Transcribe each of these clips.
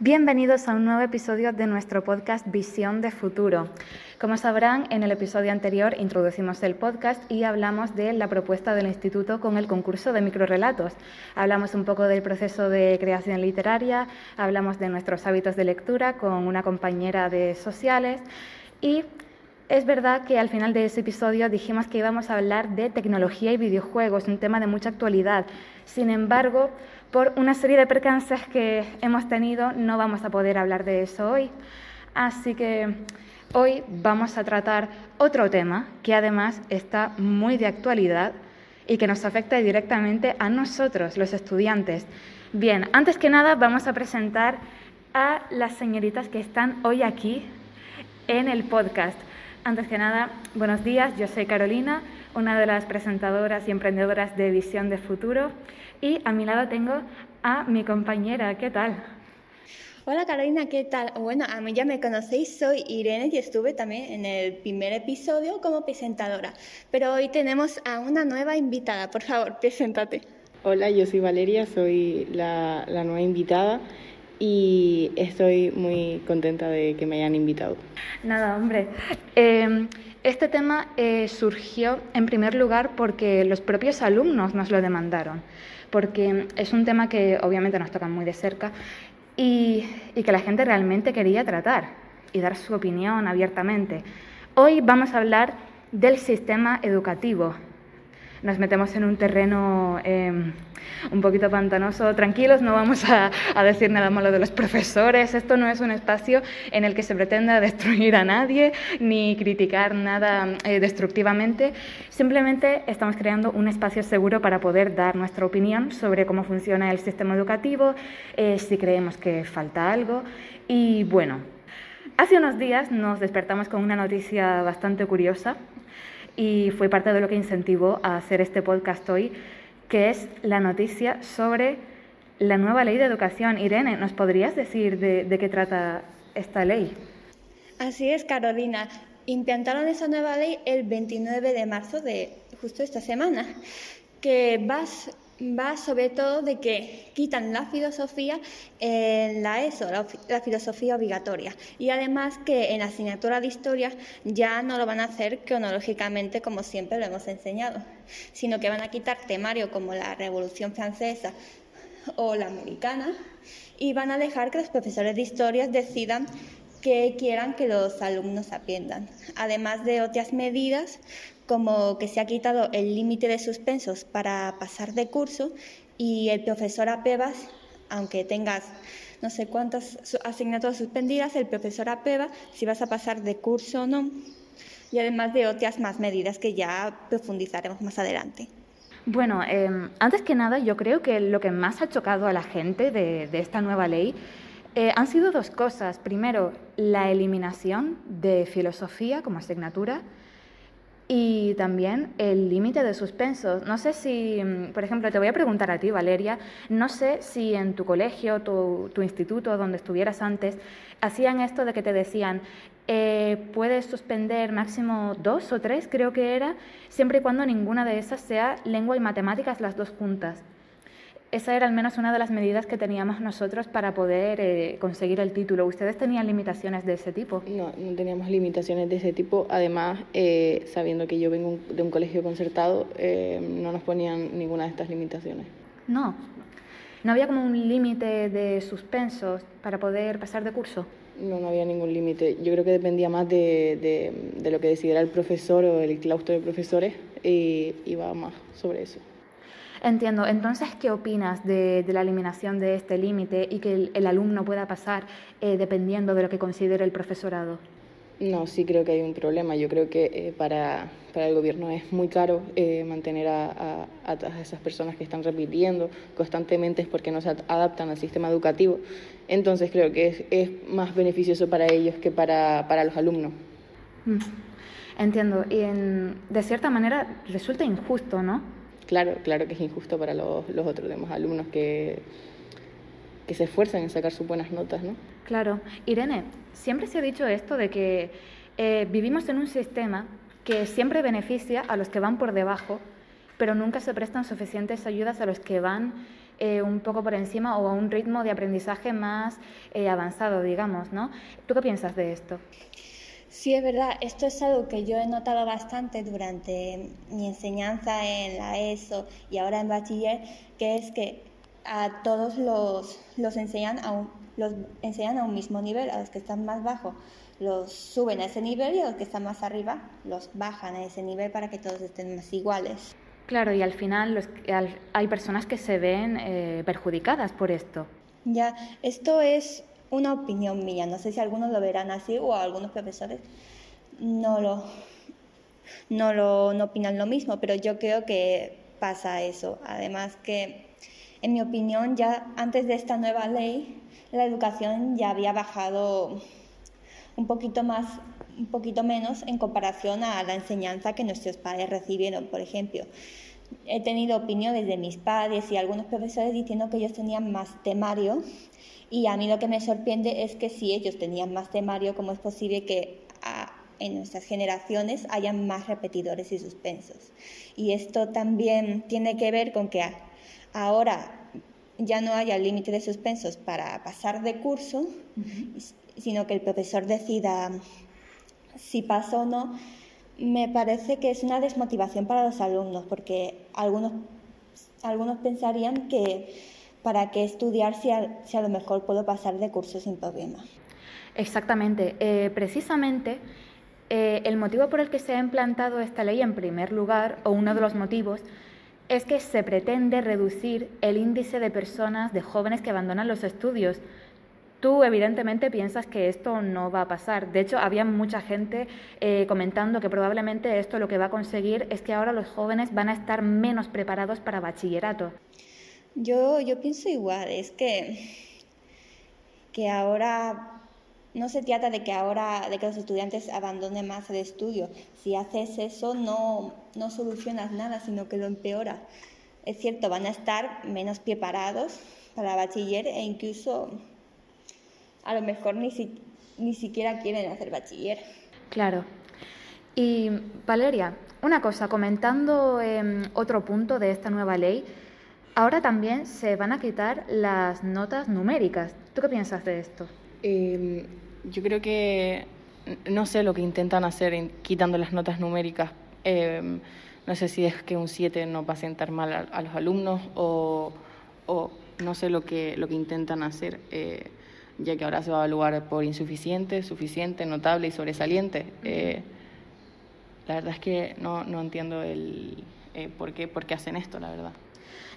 Bienvenidos a un nuevo episodio de nuestro podcast Visión de Futuro. Como sabrán, en el episodio anterior introducimos el podcast y hablamos de la propuesta del Instituto con el concurso de microrelatos. Hablamos un poco del proceso de creación literaria, hablamos de nuestros hábitos de lectura con una compañera de sociales y es verdad que al final de ese episodio dijimos que íbamos a hablar de tecnología y videojuegos, un tema de mucha actualidad. Sin embargo, por una serie de percances que hemos tenido, no vamos a poder hablar de eso hoy. Así que hoy vamos a tratar otro tema que además está muy de actualidad y que nos afecta directamente a nosotros, los estudiantes. Bien, antes que nada vamos a presentar a las señoritas que están hoy aquí en el podcast. Antes que nada, buenos días, yo soy Carolina, una de las presentadoras y emprendedoras de Visión de Futuro. Y a mi lado tengo a mi compañera. ¿Qué tal? Hola Carolina, ¿qué tal? Bueno, a mí ya me conocéis, soy Irene y estuve también en el primer episodio como presentadora. Pero hoy tenemos a una nueva invitada. Por favor, preséntate. Hola, yo soy Valeria, soy la, nueva invitada y estoy muy contenta de que me hayan invitado. Nada, hombre. Em, este tema eh, surgió en primer lugar porque los propios alumnos nos lo demandaron porque es un tema que obviamente nos toca muy de cerca y, que la gente realmente quería tratar y dar su opinión abiertamente. Hoy vamos a hablar del sistema educativo. Nos metemos en un terreno em, un poquito pantanoso. Tranquilos, no vamos a, decir nada malo de los profesores. Esto no es un espacio en el que se pretenda destruir a nadie ni criticar nada eh, destructivamente. Simplemente estamos creando un espacio seguro para poder dar nuestra opinión sobre cómo funciona el sistema educativo, eh, si creemos que falta algo. Y bueno, hace unos días nos despertamos con una noticia bastante curiosa y fue parte de lo que incentivó a hacer este podcast hoy que es la noticia sobre la nueva ley de educación. Irene, ¿nos podrías decir de, qué trata esta ley? Así es, Carolina. Implantaron esa nueva ley el 29 de marzo de justo esta semana, que va va sobre todo de que quitan la filosofía en la ESO, la, filosofía obligatoria, y además que en la asignatura de historia ya no lo van a hacer cronológicamente como siempre lo hemos enseñado, sino que van a quitar temario como la Revolución Francesa o la americana y van a dejar que los profesores de historia decidan qué quieran que los alumnos aprendan, además de otras medidas como que se ha quitado el límite de suspensos para pasar de curso y el profesor apebas, aunque tengas no sé cuántas asignaturas suspendidas, el profesor apeba si vas a pasar de curso o no, y además de otras más medidas que ya profundizaremos más adelante. Bueno, em, antes que nada, yo creo que lo que más ha chocado a la gente de, esta nueva ley eh, han sido dos cosas. Primero, la eliminación de filosofía como asignatura y también el límite de suspensos. No sé si, mm, por ejemplo, te voy a preguntar a ti, Valeria, no sé si en tu colegio, tu, tu instituto, donde estuvieras antes, hacían esto de que te decían, eh, puedes suspender máximo dos o tres, creo que era, siempre y cuando ninguna de esas sea lengua y matemáticas las dos juntas. Esa era al menos una de las medidas que teníamos nosotros para poder eh, conseguir el título. ¿Ustedes tenían limitaciones de ese tipo? No, no teníamos limitaciones de ese tipo. Además, eh, sabiendo que yo vengo de un colegio concertado, eh, no nos ponían ninguna de estas limitaciones. No. ¿No había como un límite de suspensos para poder pasar de curso? No, no había ningún límite. Yo creo que dependía más de, de, de, lo que decidiera el profesor o el claustro de profesores y iba más sobre eso. Entiendo. Entonces, ¿qué opinas de, la eliminación de este límite y que el, alumno pueda pasar eh, dependiendo de lo que considere el profesorado? No, sí creo que hay un problema. Yo creo que eh, para, para, el gobierno es muy caro eh, mantener a, a, esas personas que están repitiendo constantemente es porque no se adaptan al sistema educativo. Entonces creo que es, es más beneficioso para ellos que para, para los alumnos. Mm. Entiendo. Y en, de cierta manera resulta injusto, ¿no? Claro, claro que es injusto para los, los otros demás alumnos que, que se esfuerzan en sacar sus buenas notas, ¿no? Claro. Irene, siempre se ha dicho esto de que eh, vivimos en un sistema que siempre beneficia a los que van por debajo, pero nunca se prestan suficientes ayudas a los que van eh, un poco por encima o a un ritmo de aprendizaje más eh, avanzado, digamos, ¿no? ¿Tú qué piensas de esto? Sí, es verdad, esto es algo que yo he notado bastante durante mi enseñanza en la ESO y ahora en bachiller, que es que a todos los, los, enseñan, a un, los enseñan a un mismo nivel, a los que están más bajo los suben a ese nivel y a los que están más arriba los bajan a ese nivel para que todos estén más iguales. Claro, y al final los, hay personas que se ven eh, perjudicadas por esto. Ya, esto es una opinión mía, no sé si algunos lo verán así o algunos profesores no lo, no lo opinan lo mismo, pero yo creo que pasa eso. Además que, en mi opinión, ya antes de esta nueva ley, la educación ya había bajado un poquito más un poquito menos en comparación a la enseñanza que nuestros padres recibieron, por ejemplo. He tenido opiniones de mis padres y algunos profesores diciendo que ellos tenían más temario y a mí lo que me sorprende es que si ellos tenían más temario, ¿cómo es posible que en nuestras generaciones hayan más repetidores y suspensos? Y esto también tiene que ver con que ahora ya no haya límite de suspensos para pasar de curso, sino que el profesor decida si pasa o no, me parece que es una desmotivación para los alumnos, porque algunos, algunos pensarían que para qué estudiar si a, lo mejor puedo pasar de curso sin problema. Exactamente. Eh, precisamente eh, el motivo por el que se ha implantado esta ley en primer lugar, o uno de los motivos, es que se pretende reducir el índice de personas, de jóvenes que abandonan los estudios. Tú evidentemente piensas que esto no va a pasar. De hecho, había mucha gente eh, comentando que probablemente esto lo que va a conseguir es que ahora los jóvenes van a estar menos preparados para bachillerato. Yo, yo pienso igual, es que, que ahora no se trata de que ahora de que los estudiantes abandonen más el estudio. Si haces eso no, no solucionas nada, sino que lo empeora. Es cierto, van a estar menos preparados para bachiller e incluso a lo mejor ni, ni siquiera quieren hacer bachiller. Claro. Y Valeria, una cosa, comentando em, otro punto de esta nueva ley, ahora también se van a quitar las notas numéricas. ¿Tú qué piensas de esto? Em, yo creo que no sé lo que intentan hacer quitando las notas numéricas. Em, no sé si es que un 7 no va a sentar mal a, los alumnos o, o, no sé lo que, lo que intentan hacer. Eh, ya que ahora se va a evaluar por insuficiente, suficiente, notable y sobresaliente. Eh, la verdad es que no, no entiendo el eh, por, qué, por qué hacen esto, la verdad.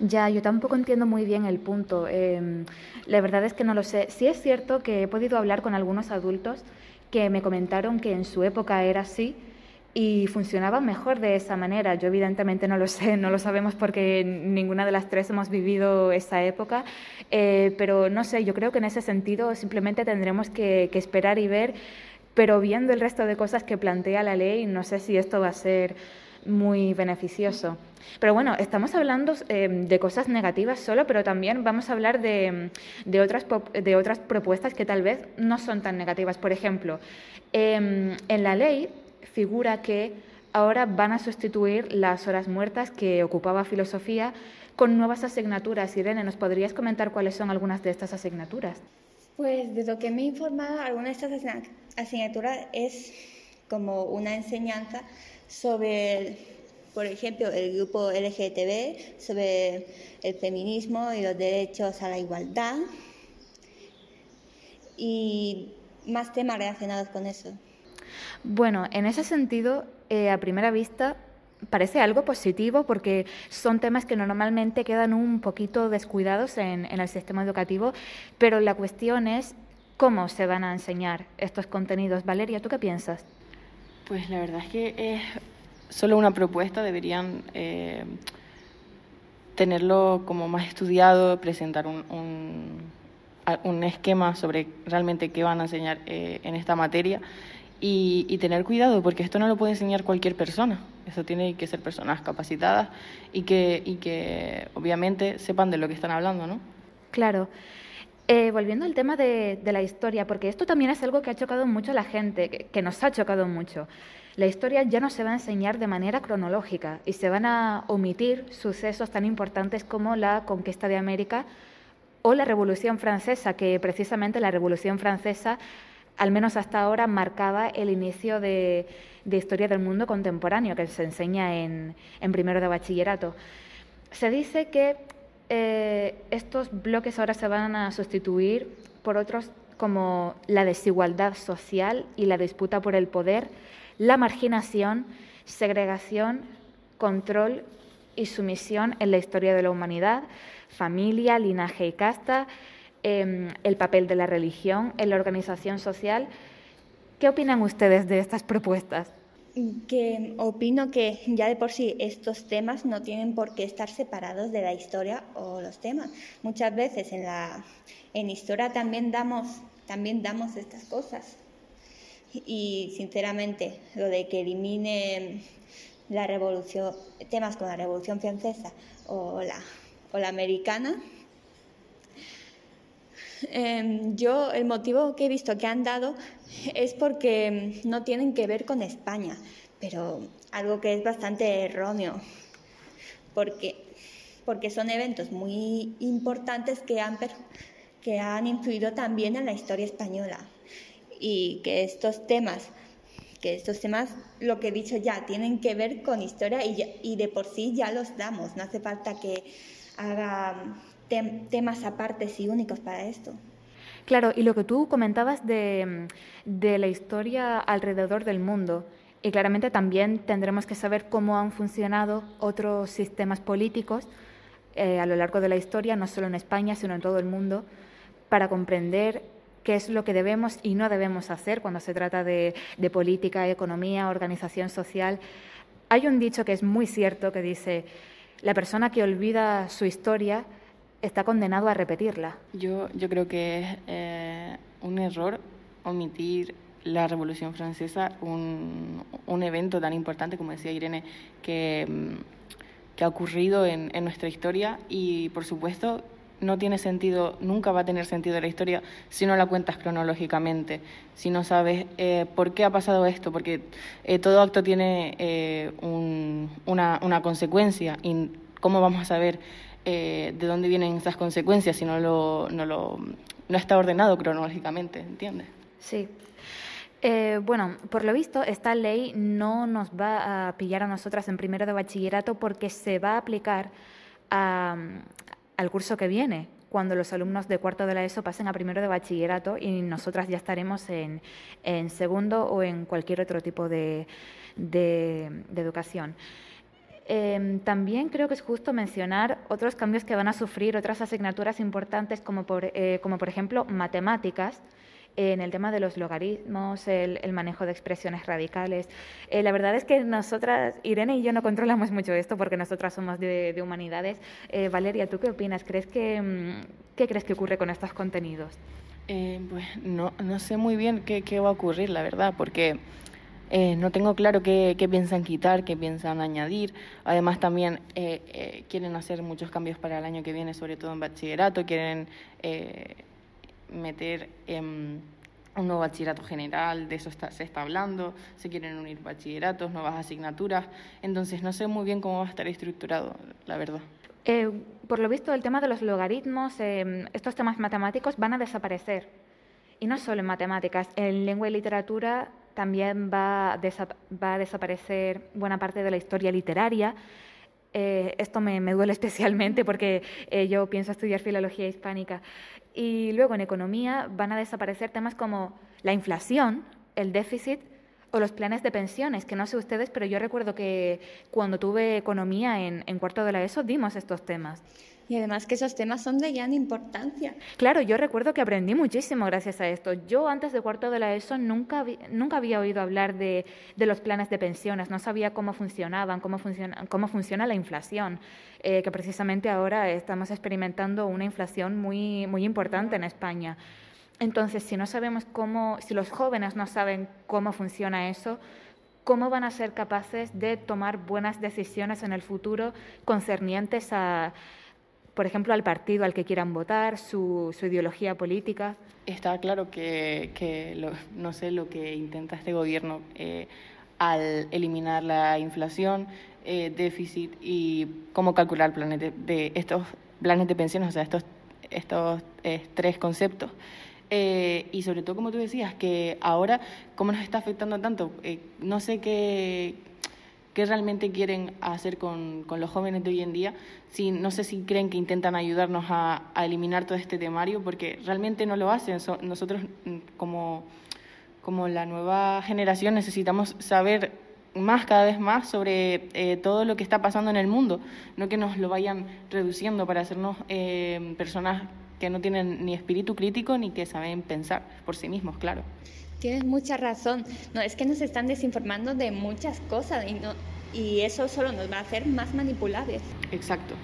Ya, yo tampoco entiendo muy bien el punto. Em, la verdad es que no lo sé. Sí es cierto que he podido hablar con algunos adultos que me comentaron que en su época era así y funcionaba mejor de esa manera. Yo evidentemente no lo sé, no lo sabemos porque ninguna de las tres hemos vivido esa época, eh, pero no sé, yo creo que en ese sentido simplemente tendremos que, esperar y ver, pero viendo el resto de cosas que plantea la ley, no sé si esto va a ser muy beneficioso. Pero bueno, estamos hablando eh, de cosas negativas solo, pero también vamos a hablar de, de, otras, de otras propuestas que tal vez no son tan negativas. Por ejemplo, em, en la ley figura que ahora van a sustituir las horas muertas que ocupaba filosofía con nuevas asignaturas. Irene, ¿nos podrías comentar cuáles son algunas de estas asignaturas? Pues de lo que me he informado, alguna de estas asignaturas es como una enseñanza sobre, por ejemplo, el grupo LGTB, sobre el feminismo y los derechos a la igualdad y más temas relacionados con eso. Bueno, en ese sentido, eh, a primera vista, parece algo positivo porque son temas que normalmente quedan un poquito descuidados en, el sistema educativo, pero la cuestión es cómo se van a enseñar estos contenidos. Valeria, ¿tú qué piensas? Pues la verdad es que es solo una propuesta, deberían eh, tenerlo como más estudiado, presentar un, un, esquema sobre realmente qué van a enseñar eh, en esta materia y, tener cuidado, porque esto no lo puede enseñar cualquier persona. Eso tiene que ser personas capacitadas y que, y que obviamente sepan de lo que están hablando, ¿no? Claro. Eh, volviendo al tema de, la historia, porque esto también es algo que ha chocado mucho a la gente, que, nos ha chocado mucho. La historia ya no se va a enseñar de manera cronológica y se van a omitir sucesos tan importantes como la conquista de América o la Revolución Francesa, que precisamente la Revolución Francesa, al menos hasta ahora, marcaba el inicio de, historia del mundo contemporáneo que se enseña en, en primero de bachillerato. Se dice que eh, estos bloques ahora se van a sustituir por otros como la desigualdad social y la disputa por el poder, la marginación, segregación, control y sumisión en la historia de la humanidad, familia, linaje y casta, em, el papel de la religión en la organización social. ¿Qué opinan ustedes de estas propuestas? Que opino que ya de por sí estos temas no tienen por qué estar separados de la historia o los temas. Muchas veces en la en historia también damos también damos estas cosas. Y sinceramente, lo de que elimine la revolución temas con la Revolución Francesa o la o la americana Em, yo el motivo que he visto que han dado es porque no tienen que ver con España, pero algo que es bastante erróneo, porque, porque son eventos muy importantes que han, que han influido también en la historia española. Y que estos temas que estos temas, lo que he dicho ya, tienen que ver con historia y, y de por sí ya los damos, no hace falta que haga temas apartes y únicos para esto. Claro, y lo que tú comentabas de, la historia alrededor del mundo, y claramente también tendremos que saber cómo han funcionado otros sistemas políticos eh, a lo largo de la historia, no solo en España, sino en todo el mundo, para comprender qué es lo que debemos y no debemos hacer cuando se trata de política, economía, organización social. Hay un dicho que es muy cierto que dice, la persona que olvida su historia está condenado a repetirla. Yo, yo creo que es eh, un error omitir la Revolución Francesa, un, un, evento tan importante, como decía Irene, que, mm, que ha ocurrido en, en, nuestra historia y, por supuesto, no tiene sentido, nunca va a tener sentido la historia si no la cuentas cronológicamente, si no sabes eh, por qué ha pasado esto, porque eh, todo acto tiene un, una, una consecuencia y cómo vamos a saber eh, de dónde vienen esas consecuencias si no, lo, no, lo, no está ordenado cronológicamente, ¿entiendes? Sí. Eh, bueno, por lo visto, esta ley no nos va a pillar a nosotras en primero de bachillerato porque se va a aplicar al curso que viene, cuando los alumnos de cuarto de la ESO pasen a primero de bachillerato y nosotras ya estaremos en, en segundo o en cualquier otro tipo de, de educación. Em, también creo que es justo mencionar otros cambios que van a sufrir otras asignaturas importantes, como por, eh, como por ejemplo matemáticas, en el tema de los logaritmos, el, manejo de expresiones radicales. Eh, la verdad es que nosotras, Irene y yo no controlamos mucho esto porque nosotras somos de, humanidades. Eh, Valeria, ¿tú qué opinas? ¿Crees que, mm, ¿Qué crees que ocurre con estos contenidos? pues no, no sé muy bien qué, qué va a ocurrir, la verdad, porque eh, no tengo claro qué, piensan quitar, qué piensan añadir. Además, también eh, eh, quieren hacer muchos cambios para el año que viene, sobre todo en bachillerato. Quieren meter un nuevo bachillerato general, de eso se está hablando. Se quieren unir bachilleratos, nuevas asignaturas. Entonces, no sé muy bien cómo va a estar estructurado, la verdad. por lo visto, el tema de los logaritmos, estos temas matemáticos van a desaparecer. Y no solo en matemáticas, en lengua y literatura también va a, va a desaparecer buena parte de la historia literaria. Eh, esto me, me, duele especialmente porque eh, yo pienso estudiar filología hispánica. Y luego en economía van a desaparecer temas como la inflación, el déficit o los planes de pensiones, que no sé ustedes, pero yo recuerdo que cuando tuve economía en, en cuarto de la ESO dimos estos temas. Y además que esos temas son de gran importancia. Claro, yo recuerdo que aprendí muchísimo gracias a esto. Yo antes de cuarto de la ESO nunca, nunca había oído hablar de, de, los planes de pensiones, no sabía cómo funcionaban, cómo funciona, cómo funciona la inflación, eh, que precisamente ahora estamos experimentando una inflación muy, muy importante en España. Entonces, si no sabemos cómo, si los jóvenes no saben cómo funciona eso, ¿cómo van a ser capaces de tomar buenas decisiones en el futuro concernientes a por ejemplo, al partido al que quieran votar, su, ideología política. Está claro que, no sé lo que intenta este gobierno eh, al eliminar la inflación, eh, déficit y cómo calcular planes de, estos planes de pensiones, o sea, estos, estos eh, tres conceptos. y sobre todo, como tú decías, que ahora, ¿cómo nos está afectando tanto? no sé qué, qué realmente quieren hacer con, con, los jóvenes de hoy en día. Si, no sé si creen que intentan ayudarnos a, eliminar todo este temario, porque realmente no lo hacen. nosotros, mm, como, como la nueva generación, necesitamos saber más, cada vez más, sobre eh, todo lo que está pasando en el mundo, no que nos lo vayan reduciendo para hacernos eh, personas que no tienen ni espíritu crítico ni que saben pensar por sí mismos, claro. Tienes mucha razón. No, es que nos están desinformando de muchas cosas y, no, y eso solo nos va a hacer más manipulables. Exacto.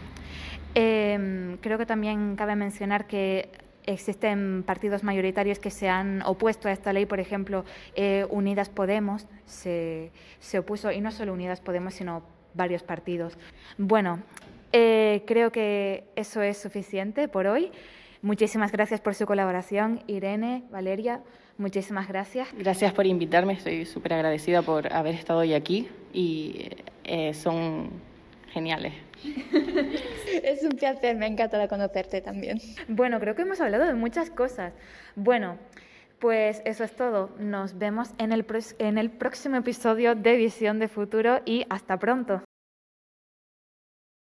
Em, creo que también cabe mencionar que existen partidos mayoritarios que se han opuesto a esta ley, por ejemplo, eh, Unidas Podemos se, se, opuso, y no solo Unidas Podemos, sino varios partidos. Bueno, eh, creo que eso es suficiente por hoy. Muchísimas gracias por su colaboración, Irene, Valeria. Muchísimas gracias. Gracias por invitarme, estoy súper agradecida por haber estado hoy aquí y eh, son geniales. es un placer, me encanta conocerte también. Bueno, creo que hemos hablado de muchas cosas. Bueno, pues eso es todo. Nos vemos en el, en el próximo episodio de Visión de Futuro y hasta pronto.